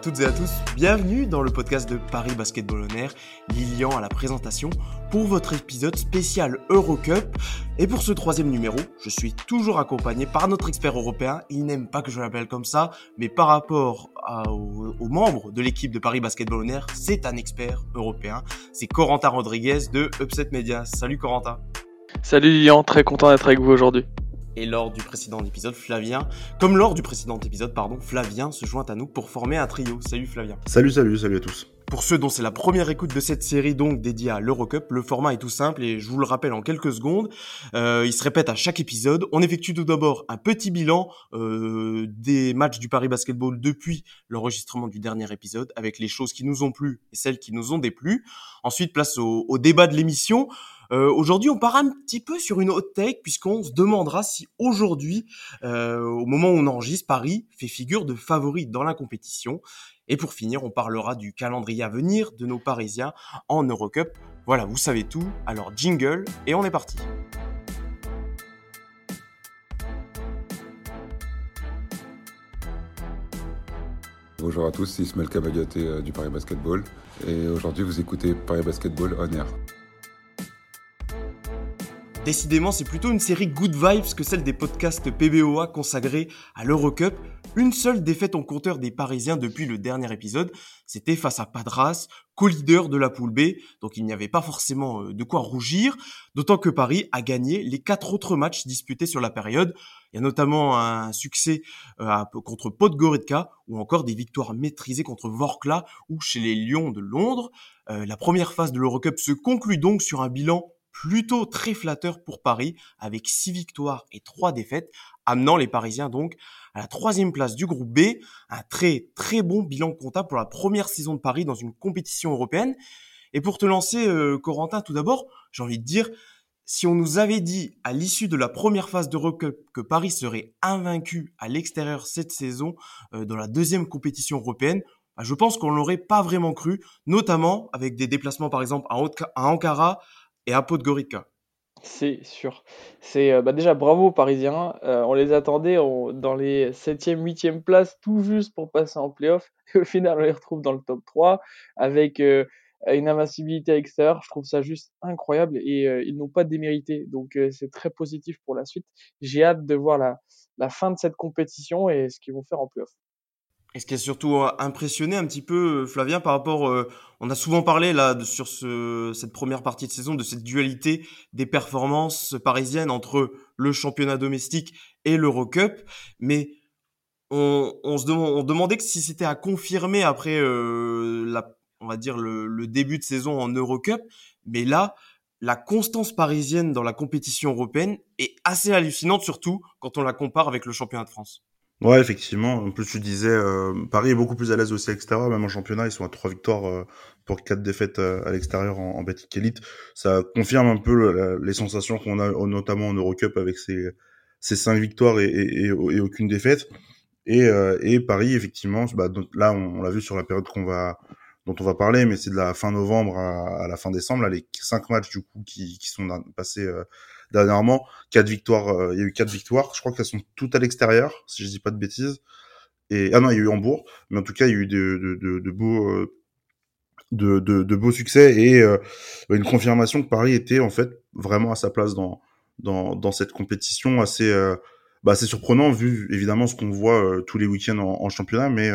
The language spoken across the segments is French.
toutes et à tous, bienvenue dans le podcast de Paris Basketball On Air, Lilian à la présentation pour votre épisode spécial Eurocup. Et pour ce troisième numéro, je suis toujours accompagné par notre expert européen, il n'aime pas que je l'appelle comme ça, mais par rapport aux, membres de l'équipe de Paris Basketball On Air, c'est un expert européen, c'est Corentin Rodriguez de Upset Media. Salut Corentin. Salut Lilian, très content d'être avec vous aujourd'hui et lors du précédent épisode, Flavien, comme lors du précédent épisode, pardon, Flavien se joint à nous pour former un trio. Salut Flavien. Salut, salut, salut à tous. Pour ceux dont c'est la première écoute de cette série donc dédiée à l'Eurocup, le format est tout simple et je vous le rappelle en quelques secondes. Euh, il se répète à chaque épisode. On effectue tout d'abord un petit bilan euh, des matchs du Paris Basketball depuis l'enregistrement du dernier épisode, avec les choses qui nous ont plu et celles qui nous ont déplu. Ensuite, place au, au débat de l'émission. Euh, aujourd'hui, on part un petit peu sur une haute take puisqu'on se demandera si aujourd'hui, euh, au moment où on enregistre, Paris fait figure de favori dans la compétition. Et pour finir, on parlera du calendrier à venir de nos Parisiens en Eurocup. Voilà, vous savez tout. Alors jingle et on est parti. Bonjour à tous, c'est Ismaël euh, du Paris Basketball et aujourd'hui vous écoutez Paris Basketball On Air. Décidément, c'est plutôt une série good vibes que celle des podcasts PBOA consacrés à l'Eurocup. Une seule défaite en compteur des Parisiens depuis le dernier épisode, c'était face à Padras, co-leader de la poule B, donc il n'y avait pas forcément euh, de quoi rougir, d'autant que Paris a gagné les quatre autres matchs disputés sur la période. Il y a notamment un succès euh, contre Podgorica ou encore des victoires maîtrisées contre Vorkla ou chez les Lions de Londres. Euh, la première phase de l'Eurocup se conclut donc sur un bilan plutôt très flatteur pour Paris, avec 6 victoires et 3 défaites, amenant les Parisiens donc à la troisième place du groupe B, un très très bon bilan comptable pour la première saison de Paris dans une compétition européenne. Et pour te lancer, euh, Corentin, tout d'abord, j'ai envie de dire, si on nous avait dit à l'issue de la première phase de Cup que Paris serait invaincu à l'extérieur cette saison euh, dans la deuxième compétition européenne, bah, je pense qu'on l'aurait pas vraiment cru, notamment avec des déplacements par exemple à Ankara, et un pot de Gorica. C'est sûr. C'est euh, bah déjà bravo aux Parisiens. Euh, on les attendait dans les 7e, 8e places tout juste pour passer en playoff. Et au final, on les retrouve dans le top 3 avec euh, une invincibilité extérieure. Je trouve ça juste incroyable et ils n'ont pas démérité. Donc c'est très positif pour la suite. J'ai hâte de voir la, la fin de cette compétition et ce qu'ils vont faire en playoff. Et ce qui est surtout euh, impressionné un petit peu, euh, Flavien, par rapport, euh, on a souvent parlé là sur ce, cette première partie de saison de cette dualité des performances parisiennes entre le championnat domestique et l'Eurocup, mais on, on se on demandait que si c'était à confirmer après la, on va dire le, le, début de saison en Eurocup, mais là, la constance parisienne dans la compétition européenne est assez hallucinante, surtout quand on la compare avec le championnat de France. Ouais, effectivement. En plus, tu disais, euh, Paris est beaucoup plus à l'aise aussi à l'extérieur, même en championnat. Ils sont à trois victoires euh, pour quatre défaites euh, à l'extérieur en, en Betclic Elite. Ça confirme un peu les sensations qu'on a, notamment en Eurocup, avec ses, ses cinq victoires et, et, et, aucune défaite. Et, et Paris, effectivement, bah, là, on, l'a vu sur la période qu'on va dont on va parler, mais c'est de la fin novembre à, à, la fin décembre, là, les cinq matchs du coup qui, qui sont passés dernièrement. Quatre victoires, euh, il y a eu quatre victoires. Je crois qu'elles sont toutes à l'extérieur, si je dis pas de bêtises. Et ah non, il y a eu Hambourg, mais en tout cas, il y a eu de, de, de, de beaux euh, de, de, de, beaux succès et euh, une confirmation que Paris était en fait vraiment à sa place dans dans, dans cette compétition assez bah, assez surprenant vu évidemment ce qu'on voit tous les week-ends en, en championnat, mais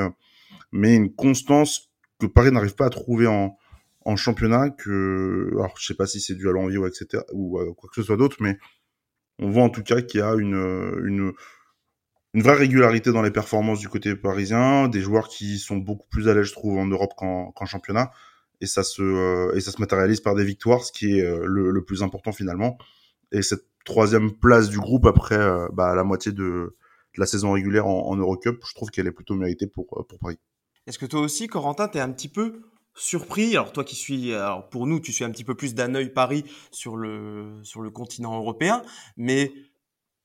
mais une constance que Paris n'arrive pas à trouver en en championnat que, alors je sais pas si c'est dû à l'envie ou etc ou euh, quoi que ce soit d'autre, mais on voit en tout cas qu'il y a une, une une vraie régularité dans les performances du côté parisien, des joueurs qui sont beaucoup plus à l'aise, je trouve, en Europe qu'en championnat, et ça se euh, et ça se matérialise par des victoires, ce qui est euh, le, plus important finalement. Et cette troisième place du groupe après bah, la moitié de, de, la saison régulière en, en Eurocup, je trouve qu'elle est plutôt méritée pour pour Paris. Est-ce que toi aussi, Corentin, t'es un petit peu surpris Alors toi qui suis, alors pour nous, tu suis un petit peu plus d'un œil Paris sur le sur le continent européen, mais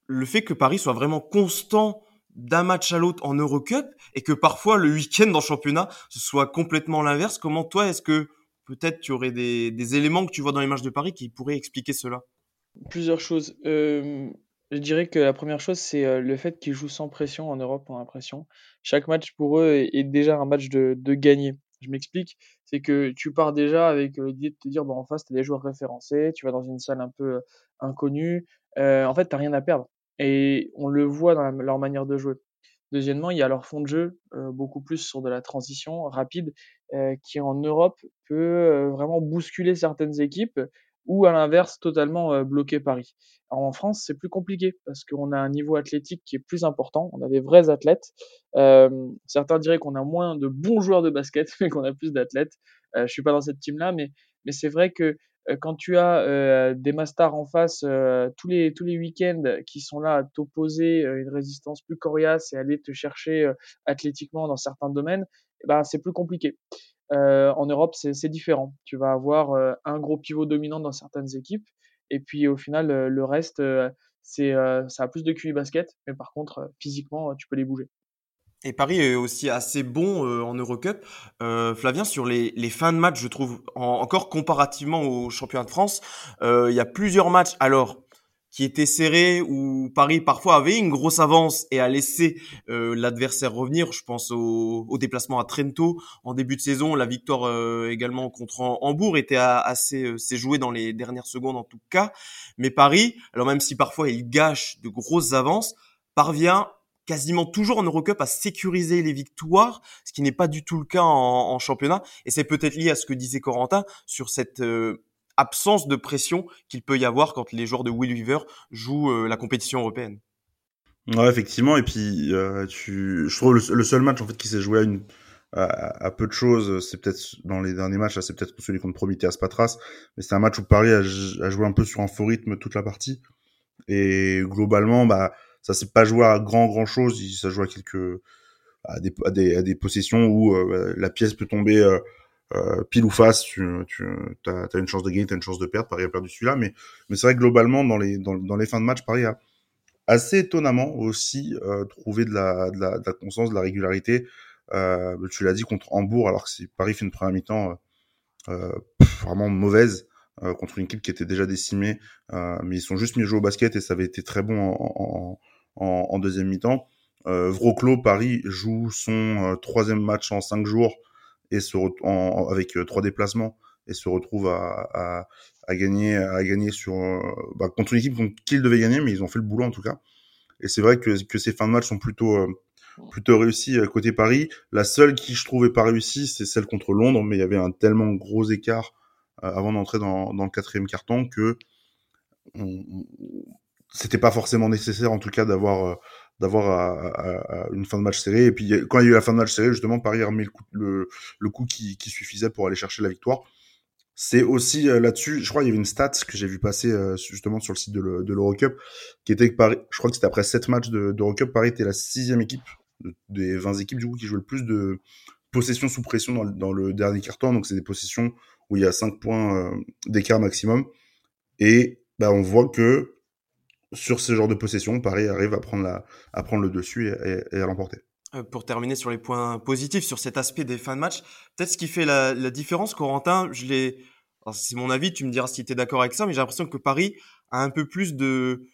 le fait que Paris soit vraiment constant d'un match à l'autre en Eurocup et que parfois le week-end le championnat ce soit complètement l'inverse. Comment toi est-ce que peut-être tu aurais des, éléments que tu vois dans les matchs de Paris qui pourraient expliquer cela? Plusieurs choses. Euh, Je dirais que la première chose, c'est euh, le fait qu'ils jouent sans pression en Europe, ont l'impression. Chaque match pour eux est, est déjà un match de, de gagner. Je m'explique, c'est que tu pars déjà avec euh, l'idée de te dire, en face, tu as des joueurs référencés, tu vas dans une salle un peu euh, inconnue. Euh, en fait, tu rien à perdre. Et on le voit dans leur manière de jouer. Deuxièmement, il y a leur fond de jeu, euh, beaucoup plus sur de la transition rapide, euh, qui en Europe peut euh, vraiment bousculer certaines équipes ou à l'inverse totalement euh, bloquer Paris. En France, c'est plus compliqué parce qu'on a un niveau athlétique qui est plus important, on a des vrais athlètes. Euh, certains diraient qu'on a moins de bons joueurs de basket, mais qu'on a plus d'athlètes. Euh, je suis pas dans cette team-là, mais, mais c'est vrai que euh, quand tu as euh, des masters en face euh, tous les tous les week-ends qui sont là à t'opposer une résistance plus coriace et aller te chercher athlétiquement dans certains domaines, eh ben c'est plus compliqué. Euh, en Europe, c'est différent. Tu vas avoir euh, un gros pivot dominant dans certaines équipes, et puis au final, euh, le reste, c'est ça a plus de QI basket, mais par contre, physiquement, tu peux les bouger. Et Paris est aussi assez bon en Eurocup. Euh, Flavien, sur les, les fins de match, je trouve, en- encore comparativement au championnat de France, il y a plusieurs matchs alors qui étaient serrés où Paris parfois avait une grosse avance et a laissé euh, l'adversaire revenir. Je pense au, au déplacement à Trento en début de saison. La victoire euh, également contre Ham- Hambourg était assez euh, jouée dans les dernières secondes en tout cas. Mais Paris, alors même si parfois il gâche de grosses avances, parvient quasiment toujours en Eurocup à sécuriser les victoires, ce qui n'est pas du tout le cas en, en championnat. Et c'est peut-être lié à ce que disait Corentin sur cette euh, absence de pression qu'il peut y avoir quand les joueurs de Will Weaver jouent euh, la compétition européenne. Ouais, effectivement. Et puis, euh, tu... je trouve le, le seul match en fait qui s'est joué à, peu de choses, c'est peut-être dans les derniers matchs, c'est peut-être celui contre Prometheas Patras, mais c'est un match où Paris a, joué un peu sur un faux rythme toute la partie. Et globalement, bah, ça s'est pas joué à grand grand chose. Ça joue à quelques à des, à des, possessions où euh, la pièce peut tomber euh, pile ou face. Tu, tu as, une chance de gagner, tu as une chance de perdre. Paris a perdu celui-là, mais mais c'est vrai que globalement dans les dans, dans les fins de match, Paris a assez étonnamment aussi euh, trouvé de la, de la de la constance, de la régularité. Euh, tu l'as dit contre Hambourg, alors que si Paris fait une première mi-temps euh, vraiment mauvaise euh, contre une équipe qui était déjà décimée, euh, mais ils sont juste mis à jouer au basket et ça avait été très bon en, en, en, en deuxième mi-temps. Euh, Wroclaw, Paris joue son euh, troisième match en cinq jours et se en, avec euh, trois déplacements et se retrouve à, à, à gagner à gagner sur euh, bah, contre une équipe contre qui ils devaient gagner, mais ils ont fait le boulot en tout cas. Et c'est vrai que, que ces fins de match sont plutôt euh, plutôt réussies côté Paris. La seule qui je trouvais pas réussie, c'est celle contre Londres, mais il y avait un tellement gros écart euh, avant d'entrer dans, dans le quatrième carton que on, c'était pas forcément nécessaire en tout cas d'avoir euh, d'avoir une fin de match serrée. Et puis quand il y a eu la fin de match serrée justement Paris a remis le coup, le, le coup qui, suffisait pour aller chercher la victoire. C'est aussi euh, là-dessus je crois il y avait une stat que j'ai vu passer euh, justement sur le site de l'Eurocup qui était que Paris je crois que c'était après 7 matchs d'Eurocup Paris était la sixième équipe de, des 20 équipes du coup qui jouaient le plus de possessions sous pression dans, dans le dernier carton donc c'est des possessions où il y a 5 points euh, d'écart maximum. Et bah, on voit que sur ce genre de possession, Paris arrive à prendre, la, à prendre le dessus et, à l'emporter. Euh, pour terminer sur les points positifs, sur cet aspect des fins de match, peut-être ce qui fait la, la différence, Corentin, je l'ai, c'est mon avis, tu me diras si tu es d'accord avec ça, mais j'ai l'impression que Paris a un peu plus de,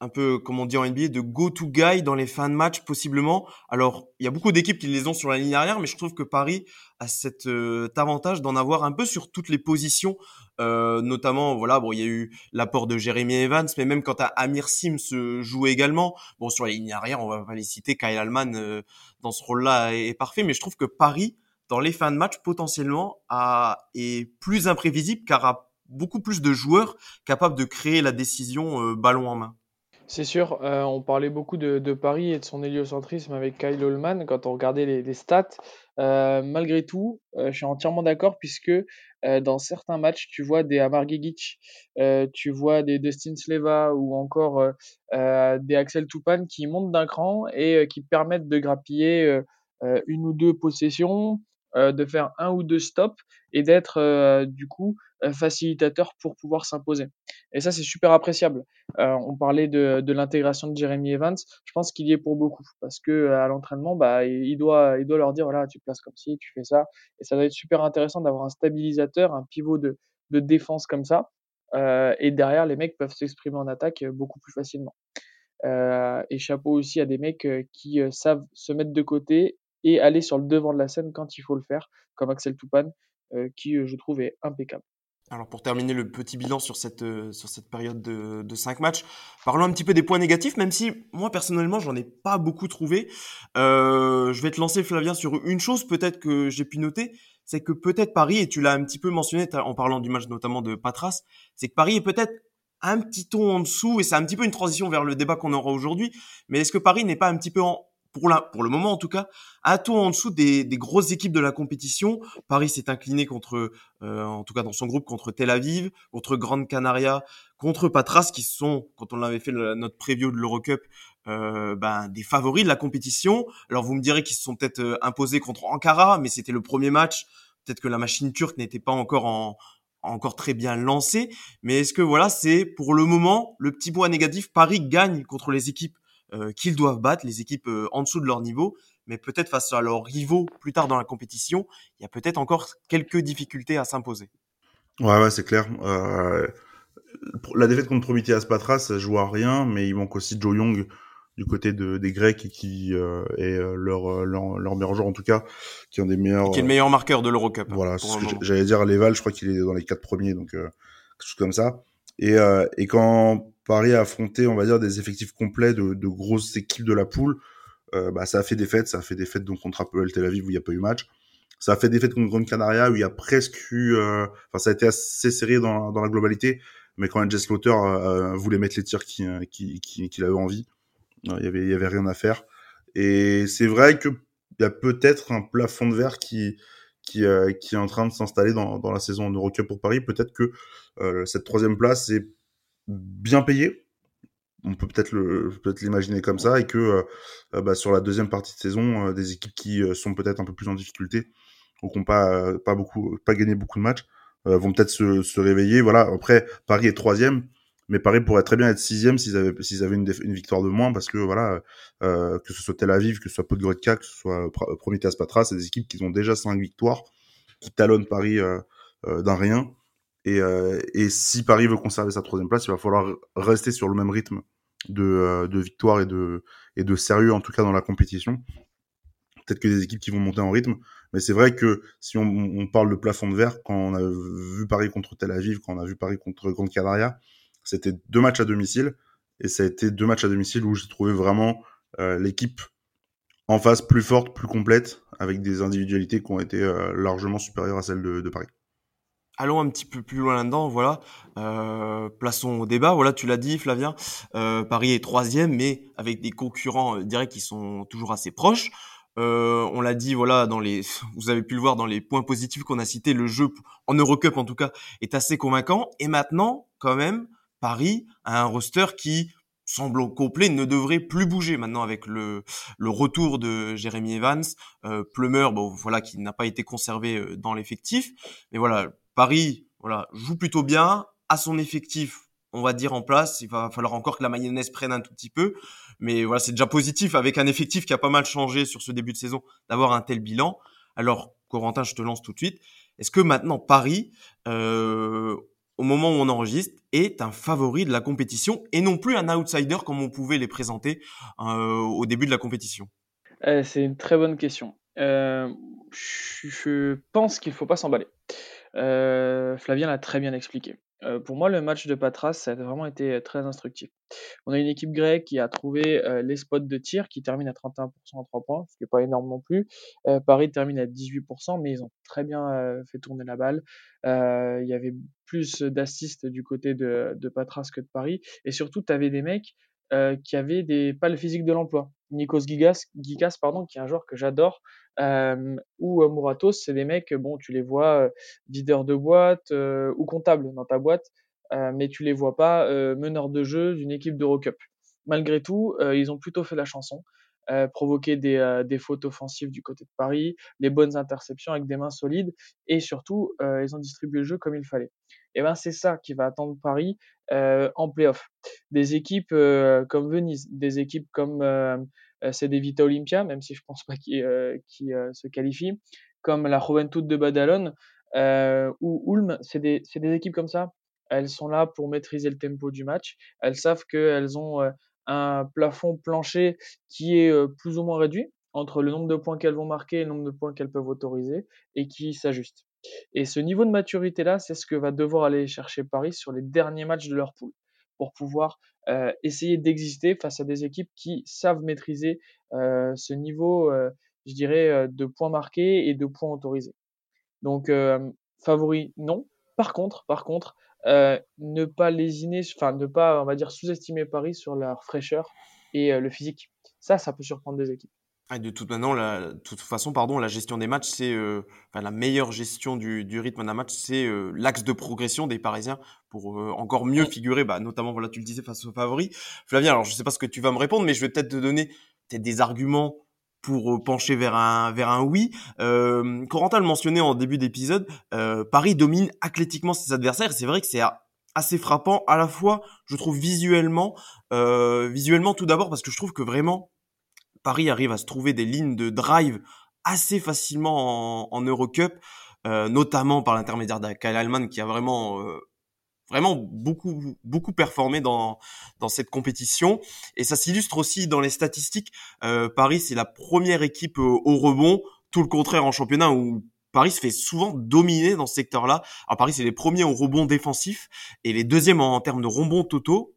un peu, comme on dit en NBA, de go-to guy dans les fins de match, possiblement. Alors, il y a beaucoup d'équipes qui les ont sur la ligne arrière, mais je trouve que Paris a cet euh, avantage d'en avoir un peu sur toutes les positions, euh, notamment, voilà, bon, il y a eu l'apport de Jeremy Evans, mais même quand Amir Sims joue également, bon, sur la ligne arrière, on va pas les citer, Kyle Allman, euh, dans ce rôle-là, est, est, parfait, mais je trouve que Paris, dans les fins de match, potentiellement, a, est plus imprévisible, car a beaucoup plus de joueurs capables de créer la décision euh, ballon en main. C'est sûr, euh, on parlait beaucoup de, Paris et de son héliocentrisme avec Kyle Holman quand on regardait les, stats. Euh, malgré tout, euh, je suis entièrement d'accord puisque euh, dans certains matchs, tu vois des Amar Gigic, tu vois des Dustin Sleva ou encore des Axel Toupane qui montent d'un cran et qui permettent de grappiller une ou deux possessions, de faire un ou deux stops et d'être du coup facilitateur pour pouvoir s'imposer. Et ça, c'est super appréciable. Euh, on parlait de, l'intégration de Jeremy Evans. Je pense qu'il y est pour beaucoup parce que à l'entraînement, bah, il doit, il doit leur dire voilà, tu places comme ci, tu fais ça. Et ça va être super intéressant d'avoir un stabilisateur, un pivot de défense comme ça. et derrière, les mecs peuvent s'exprimer en attaque beaucoup plus facilement. et chapeau aussi à des mecs qui savent se mettre de côté et aller sur le devant de la scène quand il faut le faire, comme Axel Toupane, qui je trouve est impeccable. Alors pour terminer le petit bilan sur cette, euh, sur cette période de, de 5 matchs, parlons un petit peu des points négatifs, même si moi personnellement j'en ai pas beaucoup trouvé. Euh, je vais te lancer Flavien sur une chose peut-être que j'ai pu noter, c'est que peut-être Paris, et tu l'as un petit peu mentionné en parlant du match notamment de Patras, c'est que Paris est peut-être un petit ton en dessous, et c'est un petit peu une transition vers le débat qu'on aura aujourd'hui, mais est-ce que Paris n'est pas un petit peu en, pour, le moment en tout cas, un tour en dessous des, grosses équipes de la compétition? Paris s'est incliné contre, euh, en tout cas dans son groupe, contre Tel Aviv, contre Grande Canaria, contre Patras, qui sont, quand on avait fait notre preview de l'Eurocup, euh, ben, des favoris de la compétition. Alors vous me direz qu'ils se sont peut-être euh, imposés contre Ankara, mais c'était le premier match. Peut-être que la machine turque n'était pas encore en, encore très bien lancée. Mais est-ce que voilà, c'est pour le moment le petit point négatif. Paris gagne contre les équipes qu'ils doivent battre, les équipes euh, en dessous de leur niveau, mais peut-être face à leurs rivaux plus tard dans la compétition, il y a peut-être encore quelques difficultés à s'imposer. Ouais, ouais, c'est clair. Euh, la défaite contre Prometheus Patras, ça joue à rien, mais il manque aussi Joe Young du côté de, des Grecs qui euh, est leur, leur, leur, meilleur joueur en tout cas, qui est un des meilleurs. Qui est le meilleur marqueur de l'Eurocup. Voilà, j'allais dire Leval, je crois qu'il est dans les quatre premiers, donc quelque chose comme ça. Et, et quand Paris a affronté, on va dire, des effectifs complets de, de grosses équipes de la poule. Euh, bah, ça a fait des fêtes, ça a fait des fêtes donc contre Apple Tel Aviv où il n'y a pas eu match. Ça a fait des fêtes contre Grande Canaria où il y a presque eu, euh, enfin ça a été assez serré dans, dans la globalité, mais quand Jess Slaughter euh, voulait mettre les tirs qu'il euh, qui, qui, qui avait envie, il y avait il y avait rien à faire. Et c'est vrai que il y a peut-être un plafond de verre qui qui, qui est en train de s'installer dans, dans la saison en Eurocup pour Paris. Peut-être que cette troisième place est bien payé. On peut peut-être l'imaginer comme ça et que euh, bah, sur la deuxième partie de saison, euh, des équipes qui euh, sont peut-être un peu plus en difficulté ou qui n'ont pas pas beaucoup pas gagné beaucoup de matchs vont peut-être se, se réveiller. Voilà. Après, Paris est troisième, mais Paris pourrait très bien être sixième s'ils avaient s'ils avaient une, victoire de moins parce que voilà euh, que ce soit Tel Aviv, que ce soit Podgorica, que ce soit Prometheus Patra, c'est des équipes qui ont déjà cinq victoires qui talonnent Paris euh, d'un rien et, euh, et, si Paris veut conserver sa troisième place, il va falloir rester sur le même rythme de, euh, de victoire et de, et de sérieux, en tout cas dans la compétition. Peut-être que des équipes qui vont monter en rythme, mais c'est vrai que si on, on, parle de plafond de verre, quand on a vu Paris contre Tel Aviv, quand on a vu Paris contre Grande Canaria, c'était deux matchs à domicile, et ça a été deux matchs à domicile où j'ai trouvé vraiment euh, l'équipe en face plus forte, plus complète, avec des individualités qui ont été euh, largement supérieures à celles de, Paris allons un petit peu plus loin là-dedans. Voilà, euh, plaçons au débat. Voilà, tu l'as dit, Flavien. Euh, Paris est troisième, mais avec des concurrents directs qui sont toujours assez proches. Euh, on l'a dit, voilà, dans les, vous avez pu le voir dans les points positifs qu'on a cités. Le jeu en Eurocup, en tout cas, est assez convaincant. Et maintenant, quand même, Paris a un roster qui semble complet, ne devrait plus bouger maintenant avec le, retour de Jérémy Evans, euh, Plumeur, bon voilà, qui n'a pas été conservé euh, dans l'effectif, mais voilà, Paris, voilà, joue plutôt bien, à son effectif, on va dire en place. Il va falloir encore que la mayonnaise prenne un tout petit peu, mais voilà, c'est déjà positif avec un effectif qui a pas mal changé sur ce début de saison d'avoir un tel bilan. Alors, Corentin, je te lance tout de suite. Est-ce que maintenant Paris, euh, au moment où on enregistre, est un favori de la compétition et non plus un outsider comme on pouvait les présenter euh, au début de la compétition euh, C'est une très bonne question. Euh, je pense qu'il ne faut pas s'emballer. Euh, Flavien l'a très bien expliqué. Euh, pour moi, le match de Patras, ça a vraiment été très instructif. On a une équipe grecque qui a trouvé euh, les spots de tir, qui termine à 31% à 3 points, ce qui n'est pas énorme non plus. Paris termine à 18%, mais ils ont très bien fait tourner la balle. Il y avait plus d'assists du côté de, de, Patras que de Paris. Et surtout, tu avais des mecs qui avaient des, pas le physique de l'emploi. Nikos Gigas, Gigas pardon, qui est un joueur que j'adore, euh, ou euh, Muratos, c'est des mecs, bon, tu les vois euh, videurs de boîte euh, ou comptables dans ta boîte, euh, mais tu les vois pas meneurs de jeu d'une équipe d'Eurocup. Malgré tout, ils ont plutôt fait la chanson. Provoquer des, des, fautes offensives du côté de Paris, les bonnes interceptions avec des mains solides, et surtout, ils ont distribué le jeu comme il fallait. Et ben c'est ça qui va attendre Paris euh, en playoff. Des équipes comme Venise, des équipes comme euh, c'est des Vita Olympia, même si je pense pas qu'ils euh, euh, se qualifient, comme la Juventud de Badalone ou Ulm, c'est des, des, équipes comme ça elles sont là pour maîtriser le tempo du match. Elles savent qu'elles ont un plafond plancher qui est plus ou moins réduit entre le nombre de points qu'elles vont marquer et le nombre de points qu'elles peuvent autoriser et qui s'ajuste. Et ce niveau de maturité-là, c'est ce que va devoir aller chercher Paris sur les derniers matchs de leur poule pour pouvoir euh, essayer d'exister face à des équipes qui savent maîtriser euh, ce niveau, euh, je dirais, de points marqués et de points autorisés. Donc, favori, non. Par contre, par contre, ne pas lésiner, enfin, ne pas, on va dire, sous-estimer Paris sur leur fraîcheur et le physique. Ça, ça peut surprendre des équipes. Ah, de toute, maintenant, la, toute façon, pardon, la gestion des matchs, c'est euh, enfin, la meilleure gestion du, du rythme d'un match, c'est euh, l'axe de progression des Parisiens pour euh, encore mieux figurer, bah, notamment, voilà, tu le disais, face aux favoris. Flavien, alors je sais pas ce que tu vas me répondre, mais je vais peut-être te donner peut-être des arguments pour pencher vers un vers un oui. Euh, Corentin le mentionnait en début d'épisode, Paris domine athlétiquement ses adversaires. C'est vrai que c'est assez frappant à la fois, je trouve visuellement, visuellement tout d'abord parce que je trouve que vraiment Paris arrive à se trouver des lignes de drive assez facilement en, Eurocup, euh, notamment par l'intermédiaire d'Akal Alman qui a vraiment euh, vraiment beaucoup beaucoup performé dans dans cette compétition et ça s'illustre aussi dans les statistiques. Euh, Paris c'est la première équipe au, rebond, tout le contraire en championnat où Paris se fait souvent dominer dans ce secteur-là. Alors Paris c'est les premiers au rebond défensif et les deuxièmes en, en termes de rebond totaux.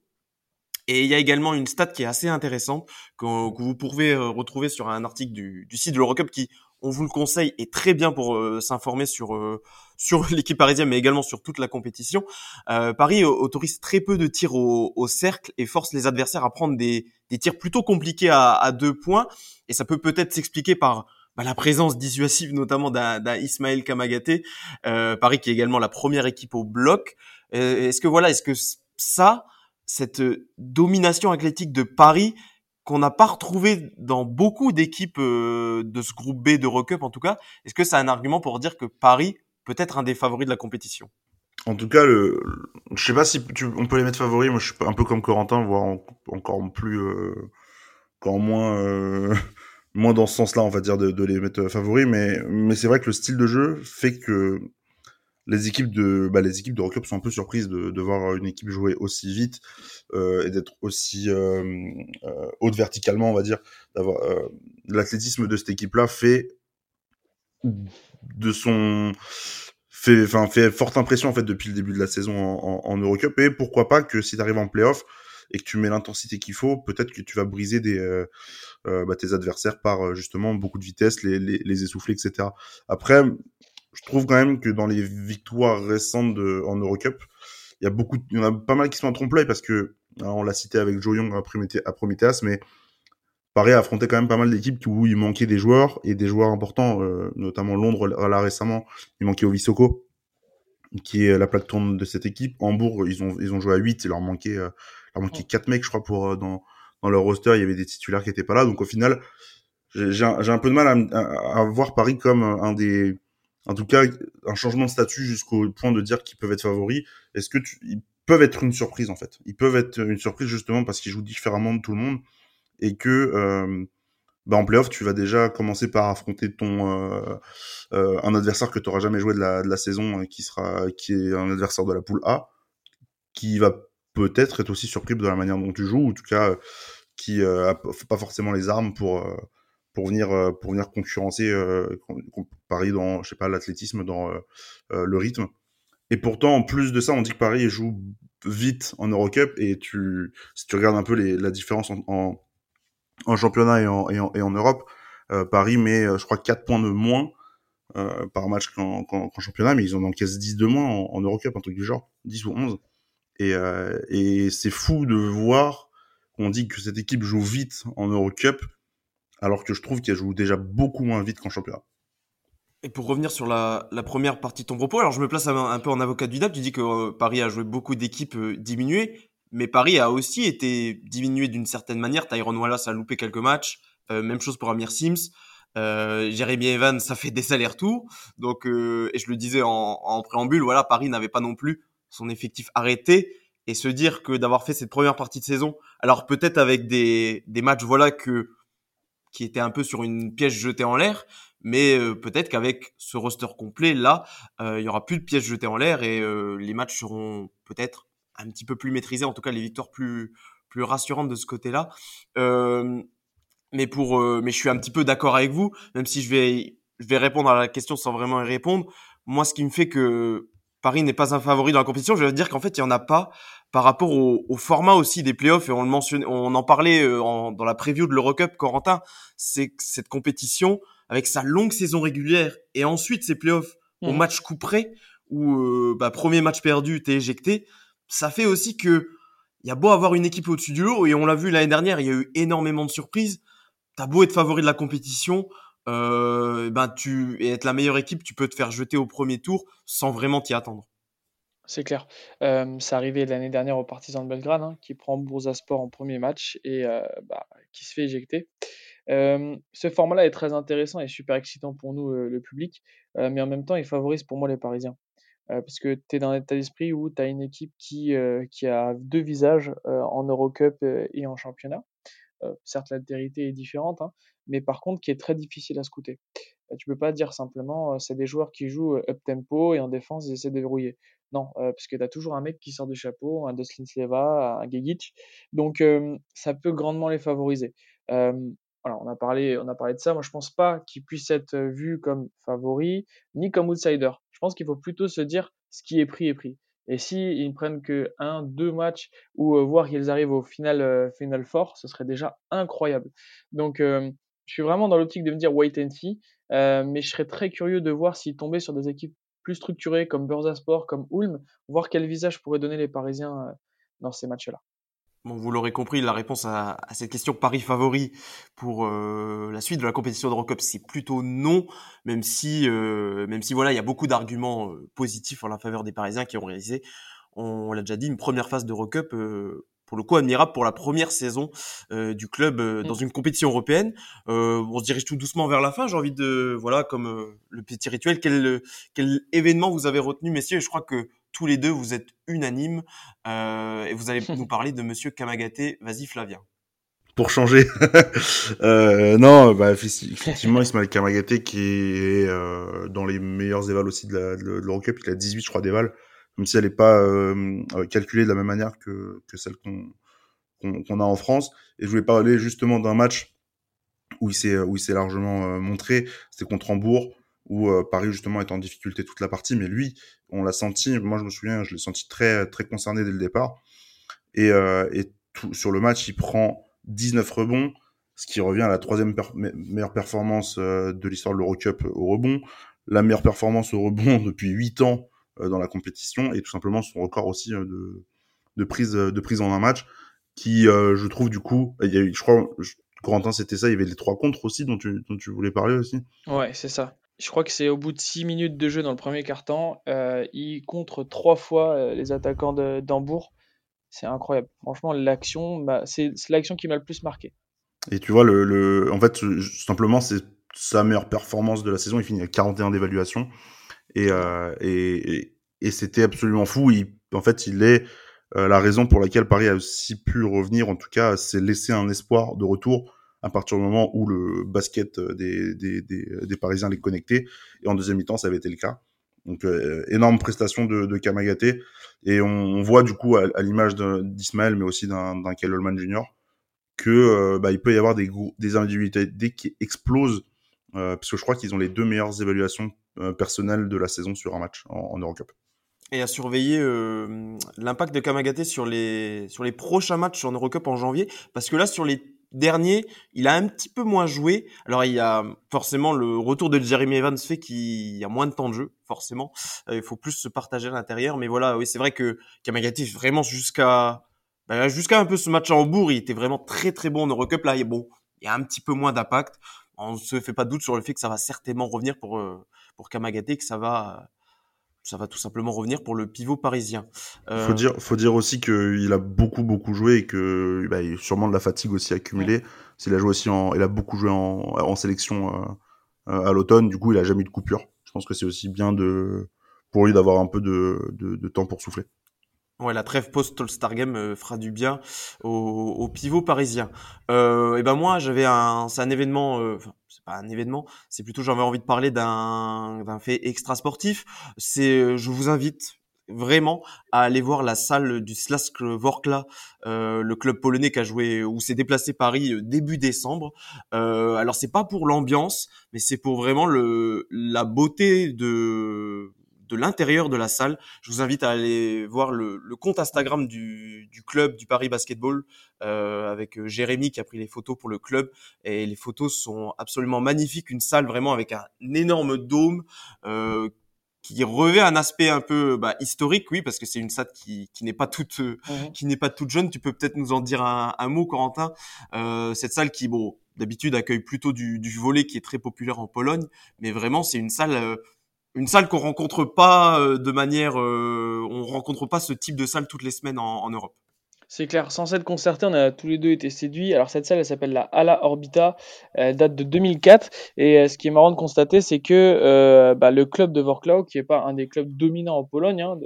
Et il y a également une stat qui est assez intéressante que, vous pouvez euh, retrouver sur un article du, site de l'Eurocup qui, on vous le conseille, est très bien pour euh, s'informer sur euh, sur l'équipe parisienne, mais également sur toute la compétition. Paris autorise très peu de tirs au, cercle et force les adversaires à prendre des, tirs plutôt compliqués à, à, deux points. Et ça peut peut-être s'expliquer par bah, la présence dissuasive notamment d'un Ismaël Kamagaté, Paris qui est également la première équipe au bloc. est-ce que voilà, est-ce que ça cette euh, domination athlétique de Paris qu'on n'a pas retrouvé dans beaucoup d'équipes euh, de ce groupe B de Rocup en tout cas. Est-ce que c'est un argument pour dire que Paris peut être un des favoris de la compétition? En tout cas, le, je sais pas si on peut les mettre favoris. Moi, je suis un peu comme Corentin, voire encore plus, euh, encore moins, moins dans ce sens-là, on va dire, de, de les mettre favoris. Mais, mais c'est vrai que le style de jeu fait que les équipes de bah, les équipes de sont un peu surprises de, de voir une équipe jouer aussi vite euh, et d'être aussi euh, euh, haute verticalement on va dire d'avoir euh, l'athlétisme de cette équipe là fait de son fait enfin fait forte impression en fait depuis le début de la saison en, en, en Eurocup. Et pourquoi pas que si tu arrives en playoff et que tu mets l'intensité qu'il faut peut-être que tu vas briser des euh, bah, tes adversaires par justement beaucoup de vitesse les, les, les essouffler etc après je trouve quand même que dans les victoires récentes de, en Eurocup, il y a beaucoup, il y en a pas mal qui sont en trompe-l'œil parce que, on l'a cité avec Joe Young à Prometheus, mais Paris a affronté quand même pas mal d'équipes où il manquait des joueurs et des joueurs importants, euh, notamment Londres là récemment, il manquait Ovisoko, qui est la plaque tourne de cette équipe. Hambourg, ils ont, ils ont joué à 8, il leur manquait, euh, leur manquait 4 mecs, je crois, pour, euh, dans, dans leur roster, il y avait des titulaires qui étaient pas là. Donc au final, j'ai un, un, peu de mal à, à, à voir Paris comme un des, en tout cas, un changement de statut jusqu'au point de dire qu'ils peuvent être favoris. Est-ce que ils peuvent être une surprise en fait? Ils peuvent être une surprise justement parce qu'ils jouent différemment de tout le monde et que euh, bah en playoff, tu vas déjà commencer par affronter ton euh, euh, un adversaire que tu n'auras jamais joué de la, saison, qui sera qui est un adversaire de la poule A, qui va peut-être être aussi surpris de la manière dont tu joues, ou en tout cas qui euh, a pas forcément les armes pour pour venir euh, pour venir concurrencer euh, Paris dans je sais pas l'athlétisme dans euh, le rythme. Et pourtant en plus de ça on dit que Paris joue vite en Eurocup et tu si tu regardes un peu les, la différence en, en, championnat et en, et en, Europe Paris met je crois 4 points de moins par match qu'en championnat mais ils en encaissent 10 de moins en, en Eurocup un truc du genre 10 ou 11 et, et c'est fou de voir qu'on dit que cette équipe joue vite en Eurocup alors que je trouve qu'elle joue déjà beaucoup moins vite qu'en championnat. Et pour revenir sur la, première partie de ton propos, alors je me place un, peu en avocat du diable. Tu dis que euh, Paris a joué beaucoup d'équipes euh, diminuées, mais Paris a aussi été diminué d'une certaine manière. Tyrone Wallace a loupé quelques matchs. Euh, même chose pour Amir Sims. Jérémy Evans, ça fait des allers-retours. Donc, et je le disais en, préambule, voilà, Paris n'avait pas non plus son effectif arrêté. Et se dire que d'avoir fait cette première partie de saison, alors peut-être avec des, des matchs, voilà, que qui était un peu sur une pièce jetée en l'air. Mais peut-être qu'avec ce roster complet là, il y aura plus de pièces jetées en l'air et les matchs seront peut-être un petit peu plus maîtrisés, en tout cas les victoires plus plus rassurantes de ce côté-là. mais pour, mais je suis un petit peu d'accord avec vous, même si je vais je vais répondre à la question sans vraiment y répondre. Moi, ce qui me fait que Paris n'est pas un favori dans la compétition, je veux dire qu'en fait, il y en a pas par rapport au, au, format aussi des playoffs et on le mentionne, on en parlait euh, en, dans la preview de l'Eurocup, Corentin, c'est cette compétition avec sa longue saison régulière et ensuite ses playoffs au mmh. match coup près où euh, bah, premier match perdu, t'es éjecté, ça fait aussi que il y a beau avoir une équipe au-dessus du lot et on l'a vu l'année dernière, il y a eu énormément de surprises. T'as beau être favori de la compétition, euh, ben tu et être la meilleure équipe, tu peux te faire jeter au premier tour sans vraiment t'y attendre. C'est clair. Euh, c'est arrivé l'année dernière au Partizan de Belgrade, hein, qui prend Bursaspor en premier match et euh, bah, qui se fait éjecter. Euh, ce format-là est très intéressant et super excitant pour nous, le public, mais en même temps, il favorise pour moi les Parisiens. parce que tu es dans un état d'esprit où tu as une équipe qui, a deux visages en Eurocup et en championnat. certes, l'altérité est différente, hein, mais par contre qui est très difficile à scouter. Euh, tu peux pas dire simplement c'est des joueurs qui jouent up tempo et en défense ils essaient de verrouiller. Non, parce que tu as toujours un mec qui sort du chapeau, un Dustin Sleva, un Gegic. Donc ça peut grandement les favoriser. Alors, on a parlé, on a parlé de ça. Moi, je pense pas qu'ils puissent être vus comme favoris ni comme outsiders. Je pense qu'il faut plutôt se dire ce qui est pris est pris. Et si ils ne prennent que un, deux matchs ou voir qu'ils arrivent au final, final four, ce serait déjà incroyable. Donc, je suis vraiment dans l'optique de me dire wait and see, euh, mais je serais très curieux de voir s'ils tombaient sur des équipes plus structurées comme Bursaspor, comme Ulm, voir quel visage pourraient donner les Parisiens euh, dans ces matchs-là. Vous l'aurez compris, la réponse à, cette question Paris favori pour euh, la suite de la compétition de Eurocup, c'est plutôt non, même si, voilà, il y a beaucoup d'arguments positifs en la faveur des Parisiens qui ont réalisé, on, l'a déjà dit, une première phase de Eurocup pour le coup admirable pour la première saison euh, du club euh, dans mm. une compétition européenne. Euh, on se dirige tout doucement vers la fin. J'ai envie de voilà comme le petit rituel. Quel quel événement vous avez retenu, messieurs? Je crois que tous les deux vous êtes unanimes et vous allez nous parler de Monsieur Kamagaté. Vas-y Flavien. Pour changer, non, bah, effectivement, Ismaël Kamagaté qui est dans les meilleurs évals aussi de l'Eurocup, il a 18 je crois d'évals même si elle n'est pas euh, euh, calculée de la même manière que, que celle qu'on a en France. Et je voulais parler justement d'un match où il s'est où largement euh, montré. C'était contre Hambourg où Paris justement est en difficulté toute la partie, mais lui, on l'a senti. Moi, je me souviens, je l'ai senti très très concerné dès le départ. Et, et sur le match, il prend 19 rebonds, ce qui revient à la troisième meilleure performance de l'histoire de l'Eurocup au rebond, la meilleure performance au rebond depuis 8 ans dans la compétition et tout simplement son record aussi euh, de, de prise de prise en un match qui euh, je trouve du coup il y a eu je crois Corentin c'était ça il y avait les trois contres aussi dont tu, dont tu voulais parler aussi. Ouais c'est ça. Je crois que c'est au bout de six minutes de jeu dans le premier quart-temps euh, il contre trois fois les attaquants d'Hambourg. C'est incroyable. Franchement l'action bah, c'est l'action qui m'a le plus marqué. Et tu vois le, le... en fait simplement c'est sa meilleure performance de la saison. Il finit à 41 d'évaluation euh, et, et, et, c'était absolument fou. Il, en fait, il est euh, la raison pour laquelle Paris a aussi pu revenir, en tout cas, c'est laisser un espoir de retour à partir du moment où le basket des, des, des, des Parisiens les connectait. Et en deuxième mi-temps, ça avait été le cas. Donc, euh, énorme prestation de, de Kamagaté. Et on, on, voit du coup, à, à l'image d'Ismaël, mais aussi d'un Kel Holman Jr., que euh, bah, il peut y avoir des, des individualités qui explosent, euh, parce que je crois qu'ils ont les deux meilleures évaluations euh, personnel de la saison sur un match en, en Eurocup. Et à surveiller euh, l'impact de Kamagaté sur les, sur les prochains matchs en Eurocup en janvier, parce que là, sur les derniers, il a un petit peu moins joué. Alors il y a forcément le retour de Jeremy Evans fait qu'il y a moins de temps de jeu, forcément. Euh, il faut plus se partager à l'intérieur, mais voilà, oui, c'est vrai que Kamagaté vraiment jusqu'à bah, jusqu'à un peu ce match en Hambourg, il était vraiment très très bon en Eurocup. Là, bon, il y a un petit peu moins d'impact. On se fait pas de doute sur le fait que ça va certainement revenir pour pour Kamagaté que ça va ça va tout simplement revenir pour le pivot parisien. Euh... Faut dire, faut dire aussi qu'il a beaucoup beaucoup joué et que bah, il a sûrement de la fatigue aussi accumulée. S'il a joué aussi en, il a beaucoup joué en, en sélection euh, à l'automne, du coup il a jamais eu de coupure. Je pense que c'est aussi bien de pour lui d'avoir un peu de, de, de, temps pour souffler. Ouais, la trêve post-All-Star Game euh, fera du bien au, au pivot parisien. Euh, et ben moi, j'avais un, c'est un événement, euh, enfin, c'est pas un événement, c'est plutôt j'avais envie de parler d'un, fait extra sportif. C'est, euh, je vous invite vraiment à aller voir la salle du Slask Vorkla, euh, le club polonais qui a joué, où s'est déplacé Paris début décembre. Euh, alors c'est pas pour l'ambiance, mais c'est pour vraiment le, la beauté de de l'intérieur de la salle. Je vous invite à aller voir le, compte Instagram du, club du Paris Basketball euh, avec euh, Jérémy qui a pris les photos pour le club et les photos sont absolument magnifiques. Une salle vraiment avec un énorme dôme. Euh, qui revêt un aspect un peu bah, historique, oui, parce que c'est une salle qui, qui n'est pas toute mhm. qui n'est pas toute jeune. Tu peux peut-être nous en dire un, mot, Corentin. cette salle qui, bon, d'habitude accueille plutôt du, du volet qui est très populaire en Pologne, mais vraiment c'est une salle une salle qu'on rencontre pas euh, de manière, euh, on rencontre pas ce type de salle toutes les semaines en, Europe. C'est clair, sans être concerté, on a tous les deux été séduits. Alors cette salle, elle s'appelle la Ala Orbita, elle date de 2004. Et euh, ce qui est marrant de constater, c'est que bah, le club de Wrocław, qui est pas un des clubs dominants en Pologne, hein,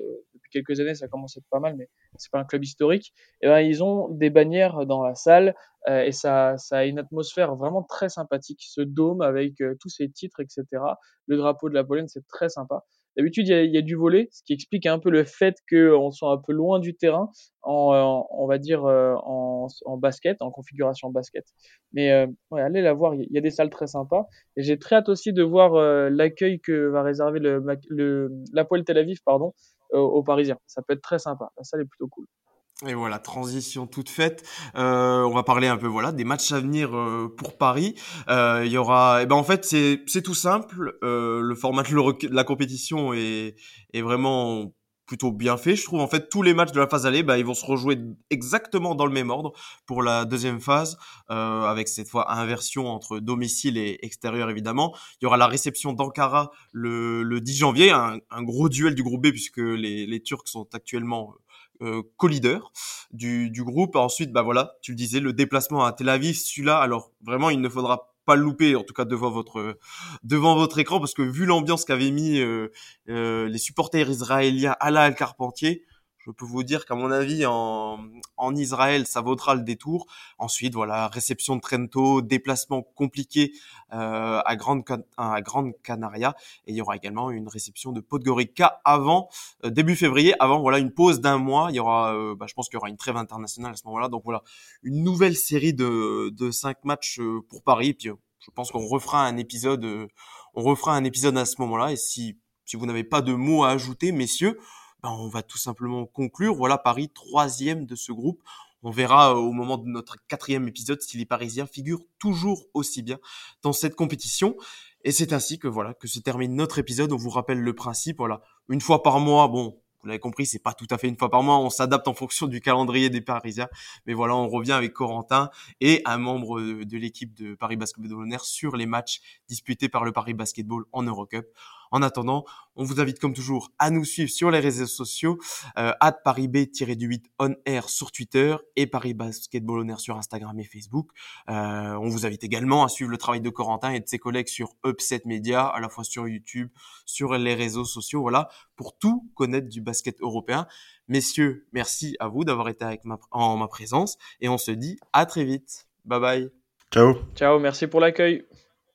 quelques années, ça commence à être pas mal, mais c'est pas un club historique. Et eh ben ils ont des bannières dans la salle et ça, ça a une atmosphère vraiment très sympathique. Ce dôme avec tous ces titres, etc le drapeau de la Pologne, c'est très sympa. D'habitude, il y, a, du volet, ce qui explique un peu le fait qu'on soit un peu loin du terrain, en, on va dire euh, en, basket, en configuration basket. Mais euh, allez la voir, il y a des salles très sympas. J'ai très hâte aussi de voir euh, l'accueil que va réserver la Poêle Tel Aviv pardon, aux Parisiens. Ça peut être très sympa. La salle est plutôt cool. Et voilà, transition toute faite. Euh, on va parler un peu voilà des matchs à venir euh, pour Paris. Euh, il y aura, eh ben en fait c'est c'est tout simple. Euh, le format de la compétition est est vraiment plutôt bien fait, je trouve. En fait, tous les matchs de la phase aller, bah, ils vont se rejouer exactement dans le même ordre pour la deuxième phase, euh, avec cette fois inversion entre domicile et extérieur, évidemment. Il y aura la réception d'Ankara le, le 10 janvier, un, un, gros duel du groupe B, puisque les, les Turcs sont actuellement euh, co-leader du, du groupe. Ensuite, bah voilà, tu le disais, le déplacement à Tel Aviv, celui-là, alors vraiment, il ne faudra pas le louper, en tout cas devant votre devant votre écran, parce que vu l'ambiance qu'avaient mis euh, euh, les supporters israéliens à la Carpentier, je peux vous dire qu'à mon avis, en, en Israël, ça vaudra le détour. Ensuite, voilà, réception de Trento, déplacement compliqué euh, à, Grande, à Grande Canaria. Et il y aura également une réception de Podgorica avant, euh, début février, avant voilà une pause d'un mois. Il y aura, euh, bah, je pense qu'il y aura une trêve internationale à ce moment-là. Donc voilà, une nouvelle série de, de cinq matchs euh, pour Paris. puis je pense qu'on refera un épisode, on refera un épisode à ce moment-là. Et si, si vous n'avez pas de mots à ajouter, messieurs, ben, on va tout simplement conclure. Voilà Paris troisième de ce groupe. On verra euh, au moment de notre quatrième épisode si les Parisiens figurent toujours aussi bien dans cette compétition. Et c'est ainsi que voilà que se termine notre épisode. On vous rappelle le principe. Voilà, une fois par mois. Bon, vous l'avez compris, c'est pas tout à fait une fois par mois. On s'adapte en fonction du calendrier des Parisiens. Mais voilà, on revient avec Corentin et un membre de l'équipe de Paris Basketball sur les matchs disputés par le Paris Basketball en Eurocup. En attendant, on vous invite comme toujours à nous suivre sur les réseaux sociaux, euh, ParisB-8 on air sur Twitter et Paris Basketball on air sur Instagram et Facebook. Euh, on vous invite également à suivre le travail de Corentin et de ses collègues sur Upset Media, à la fois sur YouTube, sur les réseaux sociaux, voilà, pour tout connaître du basket européen. Messieurs, merci à vous d'avoir été avec ma, en ma présence et on se dit à très vite. Bye bye. Ciao. Ciao, merci pour l'accueil.